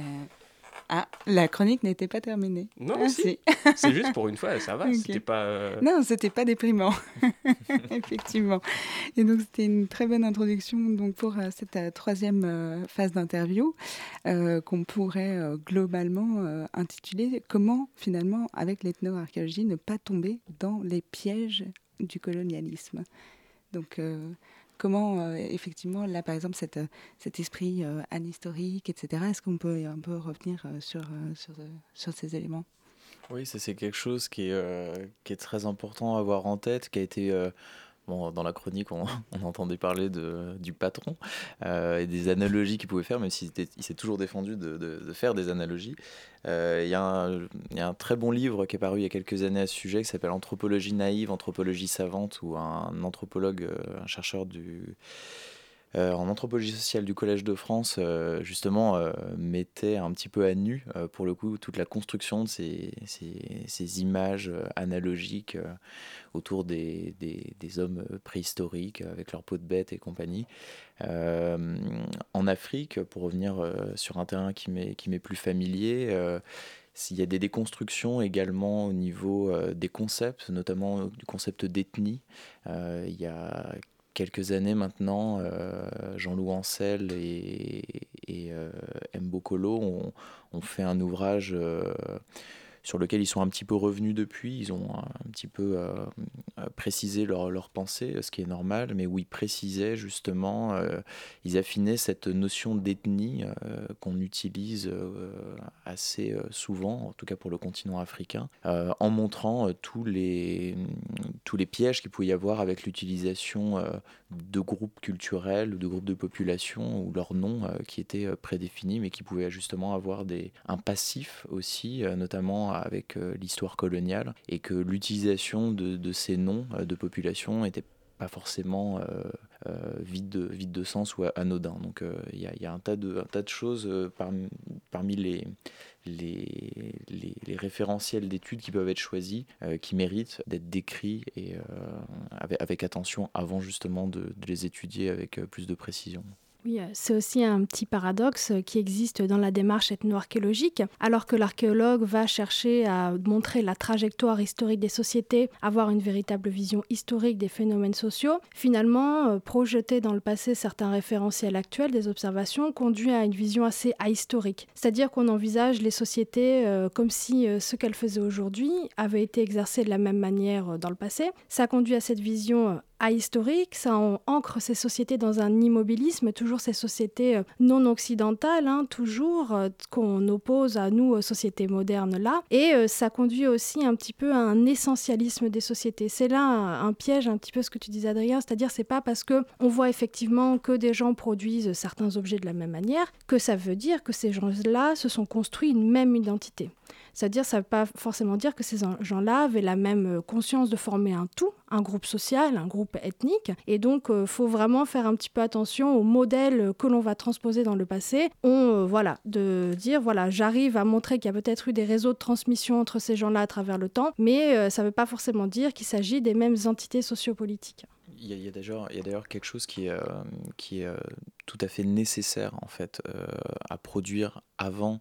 Ah, la chronique n'était pas terminée. Non, Ah, si. C'est juste pour une fois, ça va. Ok. C'était pas. euh, Non, c'était pas déprimant, effectivement. Et donc c'était une très bonne introduction donc pour euh, cette euh, troisième phase d'interview qu'on pourrait globalement intituler Comment finalement avec l'ethnoarchéologie ne pas tomber dans les pièges du colonialisme. Donc euh, comment euh, effectivement là par exemple cet esprit euh, anhistorique etc. Est-ce qu'on peut un peu revenir sur, ces éléments? Oui, c'est quelque chose qui est très important à avoir en tête, qui a été... Bon, dans la chronique, on, entendait parler de, du patron euh, et des analogies qu'il pouvait faire, même s'il s'est toujours défendu de, faire des analogies. Euh, Il y, y a un très bon livre qui est paru il y a quelques années à ce sujet, qui s'appelle Anthropologie naïve, anthropologie savante, où un anthropologue, euh, un chercheur du, en anthropologie sociale du Collège de France, euh, justement, euh, mettait un petit peu à nu, euh, pour le coup, toute la construction de ces, images euh, analogiques euh, autour des, hommes euh, préhistoriques euh, avec leur peau de bête et compagnie. Euh, en Afrique, pour revenir euh, sur un terrain qui m'est plus familier, euh, s'il y a des déconstructions également au niveau euh, des concepts, notamment euh, du concept d'ethnie. Euh, il y a quelques années maintenant, euh, Jean-Loup Ancel et, et euh, Mbokolo ont, ont fait un ouvrage euh, sur lequel ils sont un petit peu revenus depuis. Ils ont un petit peu euh, euh, précisé leur, pensée, ce qui est normal, mais où ils précisaient justement, euh, ils affinaient cette notion d'ethnie qu'on utilise assez souvent, en tout cas pour le continent africain, en montrant tous, les, tous les pièges qu'il pouvait y avoir avec l'utilisation de groupes culturels ou de groupes de population ou leurs noms euh, qui étaient euh, prédéfinis, mais qui pouvaient justement avoir des, un passif aussi, euh, notamment avec l'histoire coloniale, et que l'utilisation de, de ces noms de population n'était pas forcément vide, de, vide de sens ou anodin. Donc euh, il y, a- un tas de, un tas de choses euh, parmi, les, les, référentiels d'études qui peuvent être choisis, euh, qui méritent d'être décrits et, euh, avec, attention avant justement de, les étudier avec euh, plus de précision. Oui, euh, c'est aussi un petit paradoxe euh, qui existe dans la démarche ethno-archéologique. Alors que l'archéologue va chercher à montrer la trajectoire historique des sociétés, avoir une véritable vision historique des phénomènes sociaux, finalement, euh, projeter dans le passé certains référentiels actuels des observations conduit à une vision assez ahistorique. C'est-à-dire qu'on envisage les sociétés comme si ce qu'elles faisaient aujourd'hui avait été exercé de la même manière dans le passé. Ça conduit à cette vision ahistorique, ça ancre ces sociétés dans un immobilisme, toujours ces sociétés euh, non occidentales, hein, toujours euh, qu'on oppose à nous, aux sociétés modernes là, et euh, ça conduit aussi un petit peu à un essentialisme des sociétés. C'est là un, piège, un petit peu ce que tu disais Adrien, c'est-à-dire c'est pas parce que on voit effectivement que des gens produisent certains objets de la même manière que ça veut dire que ces gens-là se sont construits une même identité. C'est-à-dire, ça ne veut pas forcément dire que ces gens-là avaient la même euh, conscience de former un tout, un groupe social, un groupe ethnique. Et donc, il faut vraiment faire un petit peu attention au modèle que l'on va transposer dans le passé. On, euh, voilà, de dire, voilà, j'arrive à montrer qu'il y a peut-être eu des réseaux de transmission entre ces gens-là à travers le temps, mais euh, ça ne veut pas forcément dire qu'il s'agit des mêmes entités sociopolitiques. Il y a, d'ailleurs quelque chose qui est, euh, qui est euh, tout à fait nécessaire en fait euh, à produire avant euh,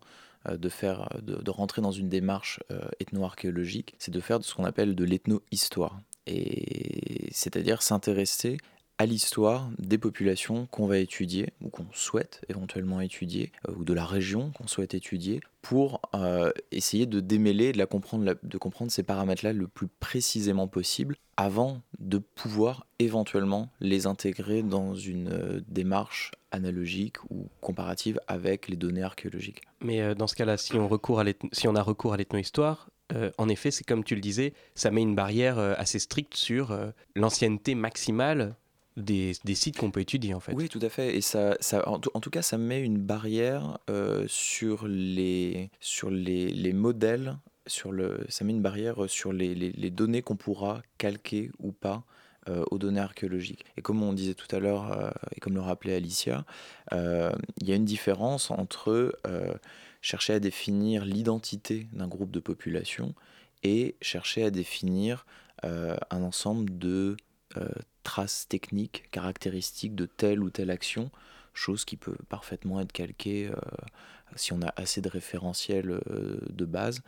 de faire de, de rentrer dans une démarche euh, ethno-archéologique, c'est de faire de ce qu'on appelle de l'ethno-histoire. Et c'est-à-dire s'intéresser à l'histoire des populations qu'on va étudier ou qu'on souhaite éventuellement étudier euh, ou de la région qu'on souhaite étudier pour euh, essayer de démêler, de, la comprendre, de comprendre ces paramètres-là le plus précisément possible avant de pouvoir éventuellement les intégrer dans une euh, démarche analogique ou comparative avec les données archéologiques. Mais euh, dans ce cas-là, si on, recourt à l'ethno- si on a recours à l'ethno-histoire, euh, en effet, c'est comme tu le disais, ça met une barrière euh, assez stricte sur l'ancienneté maximale des, des sites qu'on peut étudier en fait. Oui, tout à fait. Et ça, ça, en, tout, en tout cas, ça met une barrière sur, les, sur les, les modèles, sur le, ça met une barrière sur les, les, les données qu'on pourra calquer ou pas aux données archéologiques. Et comme on disait tout à l'heure, euh, et comme le rappelait Alicia, euh, il y a une différence entre euh, chercher à définir l'identité d'un groupe de population et chercher à définir euh, un ensemble de euh, traces techniques, caractéristiques de telle ou telle action chose qui peut parfaitement être calquée si on a assez de référentiels de base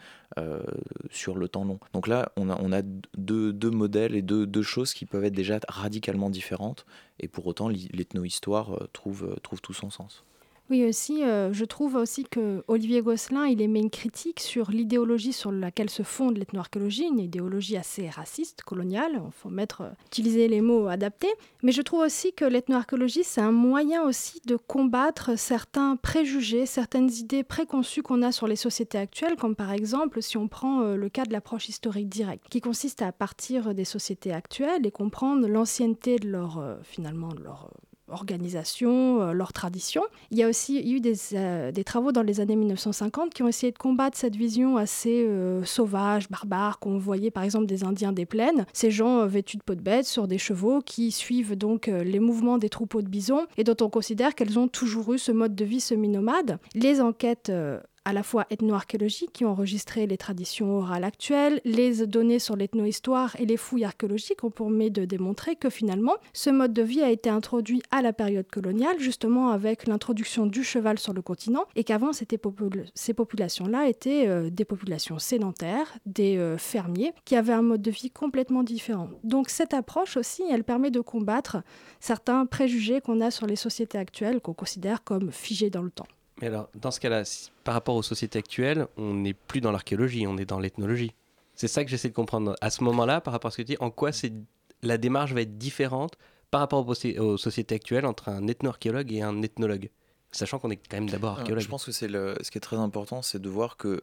sur le temps long. Donc là, on a, deux, modèles et deux, deux, choses qui peuvent être déjà radicalement différentes, et pour autant l'ethnohistoire trouve, trouve tout son sens. Oui, aussi, euh, je trouve aussi que Olivier Gosselin, il émet une critique sur l'idéologie sur laquelle se fonde l'ethnoarchéologie, une idéologie assez raciste, coloniale. Il faut mettre, euh, utiliser les mots adaptés. Mais je trouve aussi que l'ethnoarchéologie, c'est un moyen aussi de combattre certains préjugés, certaines idées préconçues qu'on a sur les sociétés actuelles, comme par exemple si on prend euh, le cas de l'approche historique directe, qui consiste à partir des sociétés actuelles et comprendre l'ancienneté de leur, finalement, de leur organisation, euh, leurs traditions. Il y a aussi eu des, euh, travaux dans les années 1950 qui ont essayé de combattre cette vision assez euh, sauvage, barbare, qu'on voyait par exemple des Indiens des plaines, ces gens vêtus de peau de bête sur des chevaux qui suivent donc les mouvements des troupeaux de bisons et dont on considère qu'elles ont toujours eu ce mode de vie semi-nomade. Les enquêtes à la fois ethno-archéologiques qui ont enregistré les traditions orales actuelles, les données sur l'ethno-histoire et les fouilles archéologiques ont permis de démontrer que finalement ce mode de vie a été introduit à la période coloniale, justement avec l'introduction du cheval sur le continent, et qu'avant ces populations-là étaient euh, des populations sédentaires, des euh, fermiers, qui avaient un mode de vie complètement différent. Donc cette approche aussi, elle permet de combattre certains préjugés qu'on a sur les sociétés actuelles, qu'on considère comme figés dans le temps. Mais alors, dans ce cas-là, par rapport aux sociétés actuelles, on n'est plus dans l'archéologie, on est dans l'ethnologie. C'est ça que j'essaie de comprendre. À ce moment-là, par rapport à ce que tu dis, en quoi la démarche va être différente par rapport aux, sociétés actuelles entre un ethno-archéologue et un ethnologue Sachant qu'on est quand même d'abord archéologue. Je pense que c'est ce qui est très important, c'est de voir que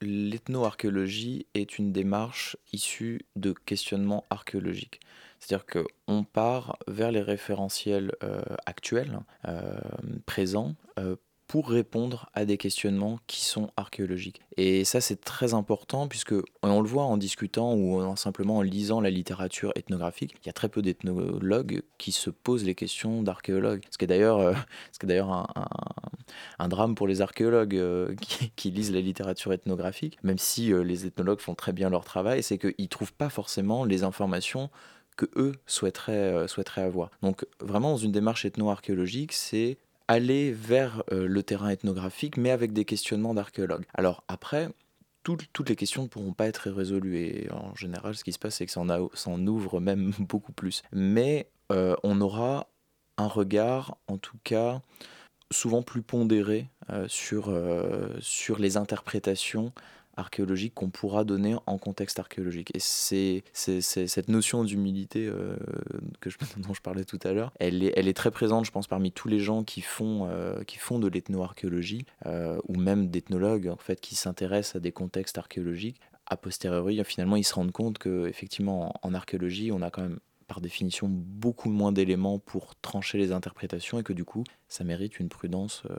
l'ethno-archéologie est une démarche issue de questionnements archéologiques. C'est-à-dire qu'on part vers les référentiels euh, actuels, euh, présents, euh, pour répondre à des questionnements qui sont archéologiques. Et ça, c'est très important puisque on le voit en discutant ou en, simplement en lisant la littérature ethnographique, il y a très peu d'ethnologues qui se posent les questions d'archéologues. Ce qui est d'ailleurs, euh, un, drame pour les archéologues euh, qui, lisent la littérature ethnographique, même si euh, les ethnologues font très bien leur travail, c'est qu'ils ne trouvent pas forcément les informations que eux souhaiteraient, souhaiteraient avoir. Donc vraiment dans une démarche ethno-archéologique, c'est aller vers euh, le terrain ethnographique, mais avec des questionnements d'archéologues. Alors après, toutes les questions ne pourront pas être résolues, et en général, ce qui se passe, c'est que ça en, ouvre même beaucoup plus. Mais euh, on aura un regard, en tout cas, souvent plus pondéré euh, sur, sur les interprétations archéologique qu'on pourra donner en contexte archéologique. Et c'est cette notion d'humilité euh, que je, dont je parlais tout à l'heure, elle est, elle est très présente, je pense, parmi tous les gens qui font, euh, qui font de l'ethnoarchéologie, euh, ou même d'ethnologues, en fait, qui s'intéressent à des contextes archéologiques. A posteriori, finalement, ils se rendent compte qu'effectivement, en, en archéologie, on a quand même par définition beaucoup moins d'éléments pour trancher les interprétations et que du coup ça mérite une prudence euh,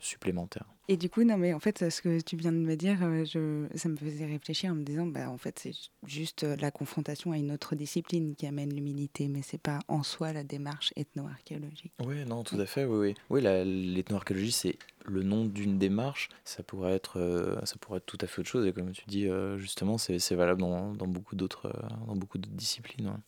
supplémentaire. Et du coup, non mais en fait ce que tu viens de me dire, euh, je, ça me faisait réfléchir en me disant, bah, en fait c'est juste euh, la confrontation à une autre discipline qui amène l'humilité, mais c'est pas en soi la démarche ethno-archéologique. Oui, non, tout à fait, oui, oui. Oui, l'ethno-archéologie c'est le nom d'une démarche, ça pourrait, être, ça pourrait être tout à fait autre chose et comme tu dis, justement c'est valable dans, dans beaucoup d'autres disciplines.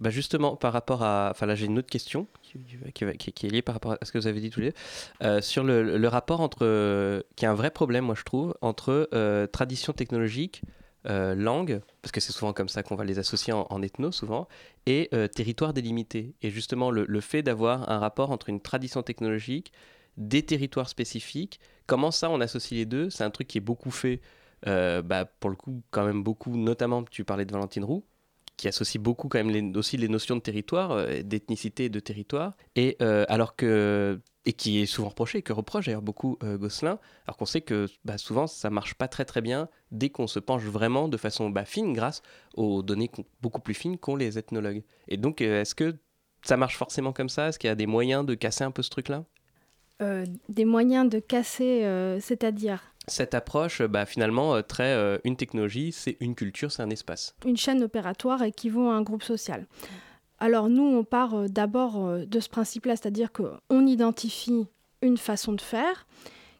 Bah justement, par rapport à. Enfin, là, j'ai une autre question qui, est liée par rapport à ce que vous avez dit tous les deux. Euh, sur le, rapport entre. qui est un vrai problème, moi, je trouve, entre euh, tradition technologique, euh, langue, parce que c'est souvent comme ça qu'on va les associer en, ethno, souvent, et territoire délimité. Et justement, le, le fait d'avoir un rapport entre une tradition technologique, des territoires spécifiques, comment ça, on associe les deux? C'est un truc qui est beaucoup fait. bah, pour le coup, quand même beaucoup, notamment, tu parlais de Valentine Roux, qui associe beaucoup quand même aussi les notions de territoire, euh, d'ethnicité et de territoire, et euh, alors que et qui est souvent reproché, que reproche d'ailleurs beaucoup euh, Gosselin, alors qu'on sait que bah, souvent ça marche pas très très bien dès qu'on se penche vraiment de façon bah, fine grâce aux données beaucoup plus fines qu'ont les ethnologues. Et donc est-ce que ça marche forcément comme ça? Est-ce qu'il y a des moyens de casser un peu ce truc-là? Des moyens de casser, c'est-à-dire cette approche, bah, finalement, euh, très euh, une technologie, c'est une culture, c'est un espace. Une chaîne opératoire équivaut à un groupe social. Alors nous, on part euh, d'abord de ce principe-là, c'est-à-dire qu'on identifie une façon de faire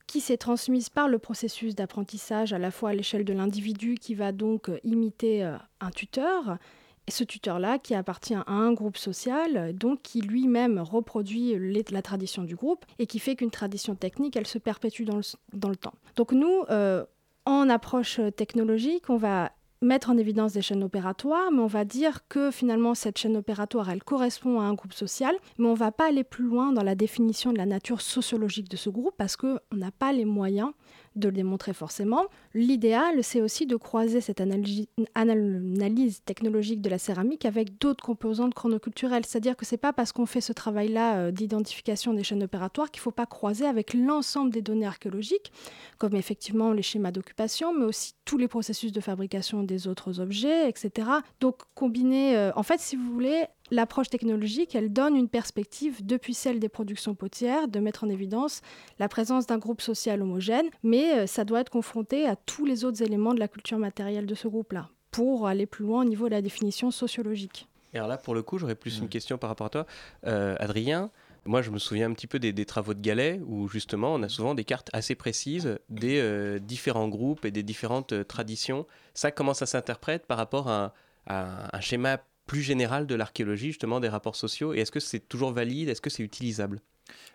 qui s'est transmise par le processus d'apprentissage à la fois à l'échelle de l'individu qui va donc imiter un tuteur ce tuteur-là qui appartient à un groupe social, donc qui lui-même reproduit la tradition du groupe et qui fait qu'une tradition technique, elle se perpétue dans le, dans le temps. Donc nous, euh, en approche technologique, on va mettre en évidence des chaînes opératoires, mais on va dire que finalement cette chaîne opératoire, elle correspond à un groupe social, mais on ne va pas aller plus loin dans la définition de la nature sociologique de ce groupe parce qu'on n'a pas les moyens de le démontrer forcément. L'idéal, c'est aussi de croiser cette analyse, technologique de la céramique avec d'autres composantes chronoculturelles. C'est-à-dire que c'est pas parce qu'on fait ce travail-là euh, d'identification des chaînes opératoires qu'il ne faut pas croiser avec l'ensemble des données archéologiques, comme effectivement les schémas d'occupation, mais aussi tous les processus de fabrication des autres objets, etc. Donc combiner, euh, en fait, si vous voulez, l'approche technologique, elle donne une perspective depuis celle des productions potières, de mettre en évidence la présence d'un groupe social homogène, mais euh, ça doit être confronté à tous les autres éléments de la culture matérielle de ce groupe-là, pour aller plus loin au niveau de la définition sociologique. Et alors là, pour le coup, j'aurais plus une question par rapport à toi. Euh, Adrien, moi, je me souviens un petit peu des, des travaux de Galet, où justement, on a souvent des cartes assez précises des euh, différents groupes et des différentes euh, traditions. Ça, comment ça s'interprète par rapport à, à un schéma plus général de l'archéologie, justement, des rapports sociaux Et est-ce que c'est toujours valide? Est-ce que c'est utilisable?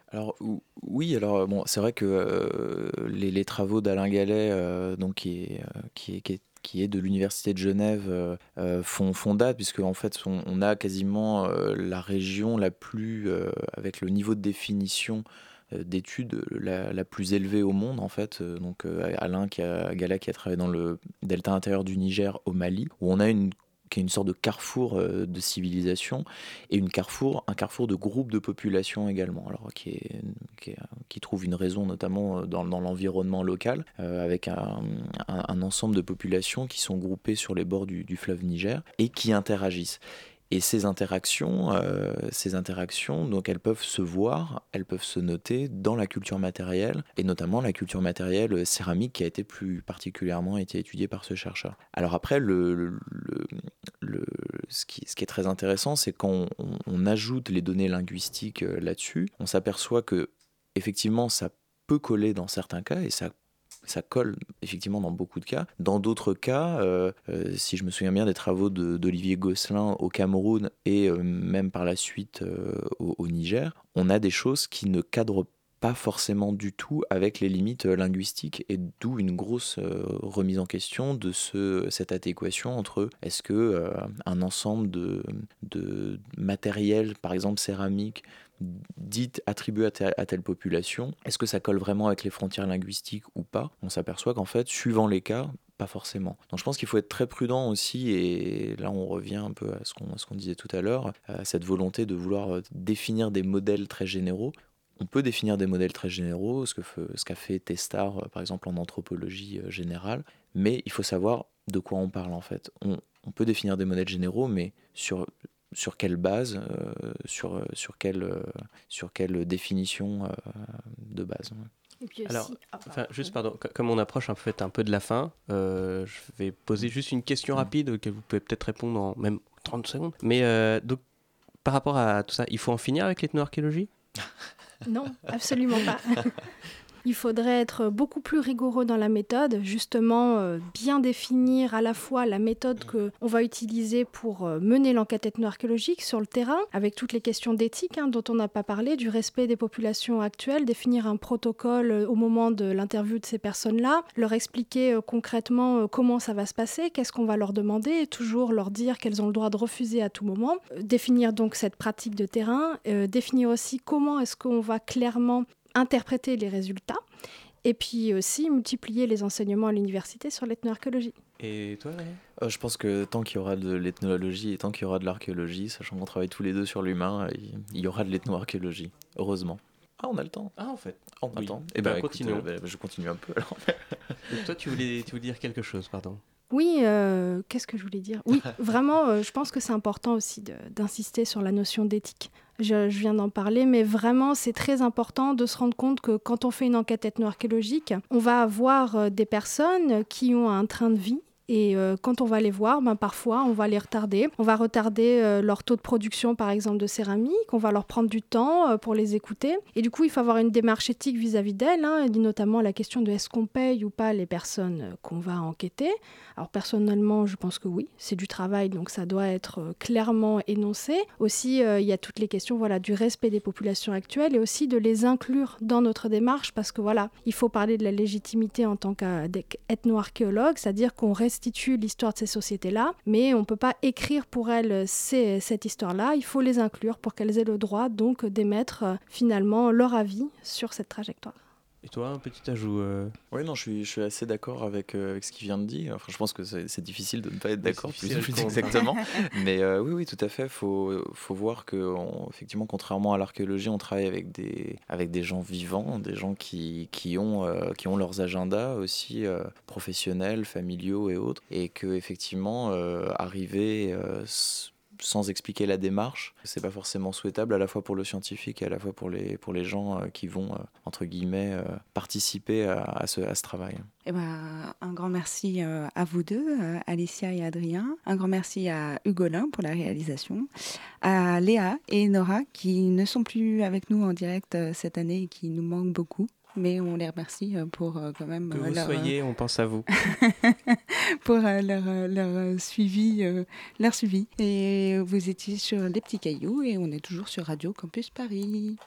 Alors ou- oui, alors bon, c'est vrai que euh, les, travaux d'Alain Gallet, euh, donc qui est, euh, qui est, qui est qui est de l'université de Genève font, font puisque en fait on, a quasiment la région la plus avec le niveau de définition d'études la, plus élevée au monde en fait. Donc Alain qui a qui a travaillé dans le delta intérieur du Niger au Mali où on a une qui est une sorte de carrefour euh, de civilisation et une carrefour, un carrefour de groupes de population également, alors qui, trouve une raison notamment euh, dans, l'environnement local, euh, avec un, ensemble de populations qui sont groupées sur les bords du fleuve Niger et qui interagissent. Et ces interactions, euh, ces interactions, donc elles peuvent se voir, elles peuvent se noter dans la culture matérielle, et notamment la culture matérielle céramique qui a été plus particulièrement étudiée par ce chercheur. Alors après, ce, qui, est très intéressant, c'est quand on, on- on ajoute les données linguistiques euh, là-dessus, on s'aperçoit que effectivement ça peut coller dans certains cas et ça ça colle effectivement dans beaucoup de cas. Dans d'autres cas, euh, euh, si je me souviens bien des travaux de- d'Olivier Gosselin au Cameroun et euh, même par la suite au, Niger, on a des choses qui ne cadrent pas forcément du tout avec les limites linguistiques et d'où une grosse remise en question de ce, cette adéquation entre est-ce que un ensemble de, de matériel, par exemple céramique, dite attribuée à, te- à telle population, est-ce que ça colle vraiment avec les frontières linguistiques ou pas? On s'aperçoit qu'en fait, suivant les cas, pas forcément. Donc je pense qu'il faut être très prudent aussi, et là on revient un peu à ce qu'on disait tout à l'heure, à cette volonté de vouloir euh, définir des modèles très généraux. On peut définir des modèles très généraux, ce fe- ce qu'a fait Testar, euh, par exemple, en anthropologie euh, générale, mais il faut savoir de quoi on parle en fait. On, on peut définir des modèles généraux, mais sur, sur quelle base, euh, sur, euh, sur, quelle, euh, sur quelle définition euh, de base. ouais. Et puis Alors, ah, enfin, juste pardon, co- comme on approche en fait un peu de la fin, euh, je vais poser juste une question rapide auquel vous pouvez peut-être répondre en même 30 secondes. Mais euh, donc, par rapport à tout ça, il faut en finir avec l'ethnoarchéologie? Non, absolument pas. Il faudrait être beaucoup plus rigoureux dans la méthode, justement euh, bien définir à la fois la méthode que on va utiliser pour euh, mener l'enquête ethno-archéologique sur le terrain, avec toutes les questions d'éthique hein, dont on n'a pas parlé, du respect des populations actuelles, définir un protocole euh, au moment de l'interview de ces personnes-là, leur expliquer concrètement comment ça va se passer, qu'est-ce qu'on va leur demander, et toujours leur dire qu'elles ont le droit de refuser à tout moment. Définir donc cette pratique de terrain, définir aussi comment est-ce qu'on va clairement interpréter les résultats et puis aussi multiplier les enseignements à l'université sur l'ethnoarchéologie. Et toi Euh, je pense que tant qu'il y aura de l'ethnologie et tant qu'il y aura de l'archéologie, sachant qu'on travaille tous les deux sur l'humain, il- y aura de l'ethnoarchéologie, heureusement. Ah, on a le temps. Ah, en fait. On a le temps. Eh Et ben, ben, continuons. continuons. je continue un peu alors. Donc, toi, tu voulais, tu voulais dire quelque chose, pardon. Oui, euh, qu'est-ce que je voulais dire? Oui, vraiment, euh, je pense que c'est important aussi d'insister sur la notion d'éthique. Je, je viens d'en parler, mais vraiment, c'est très important de se rendre compte que quand on fait une enquête ethno-archéologique, on va avoir euh, des personnes qui ont un train de vie Et euh, quand on va les voir, ben, parfois on va les retarder. On va retarder euh, leur taux de production, par exemple, de céramique. On va leur prendre du temps euh, pour les écouter. Et du coup, il faut avoir une démarche éthique vis-à-vis d'elles, hein, notamment la question de est-ce qu'on paye ou pas les personnes qu'on va enquêter. Alors personnellement, je pense que oui, c'est du travail, donc ça doit être clairement énoncé. Aussi, il y a toutes les questions voilà, du respect des populations actuelles et aussi de les inclure dans notre démarche, parce que voilà, il faut parler de la légitimité en tant qu'ethno-archéologue, c'est-à-dire qu'on l'histoire de ces sociétés-là, mais on ne peut pas écrire pour elles cette histoire-là. Il faut les inclure pour qu'elles aient le droit donc d'émettre euh, finalement leur avis sur cette trajectoire. Et toi, un petit ajout euh Oui, non, je suis, je suis assez d'accord avec, euh, avec, ce qu'il vient de dire. Enfin, je pense que c'est difficile de ne pas être d'accord plus, plus exactement. Mais euh, oui, oui, tout à fait. Il faut, faut voir que, effectivement, contrairement à l'archéologie, on travaille avec des, avec des gens vivants, des gens qui, qui, ont, qui ont leurs agendas aussi professionnels, familiaux et autres. Et que, effectivement, arriver sans expliquer la démarche. C'est pas forcément souhaitable à la fois pour le scientifique et à la fois pour les, pour les gens euh, qui vont, euh, entre guillemets, euh, participer à, ce, à ce travail. Eh ben, un grand merci à vous deux, Alicia et Adrien. Un grand merci à Hugolin pour la réalisation, à Léa et Nora qui ne sont plus avec nous en direct cette année et qui nous manquent beaucoup mais on les remercie euh, pour euh, quand même. Que vous leur, soyez, on pense à vous. pour leur, leur, suivi, leur suivi. Et vous étiez sur Les Petits Cailloux et on est toujours sur Radio Campus Paris.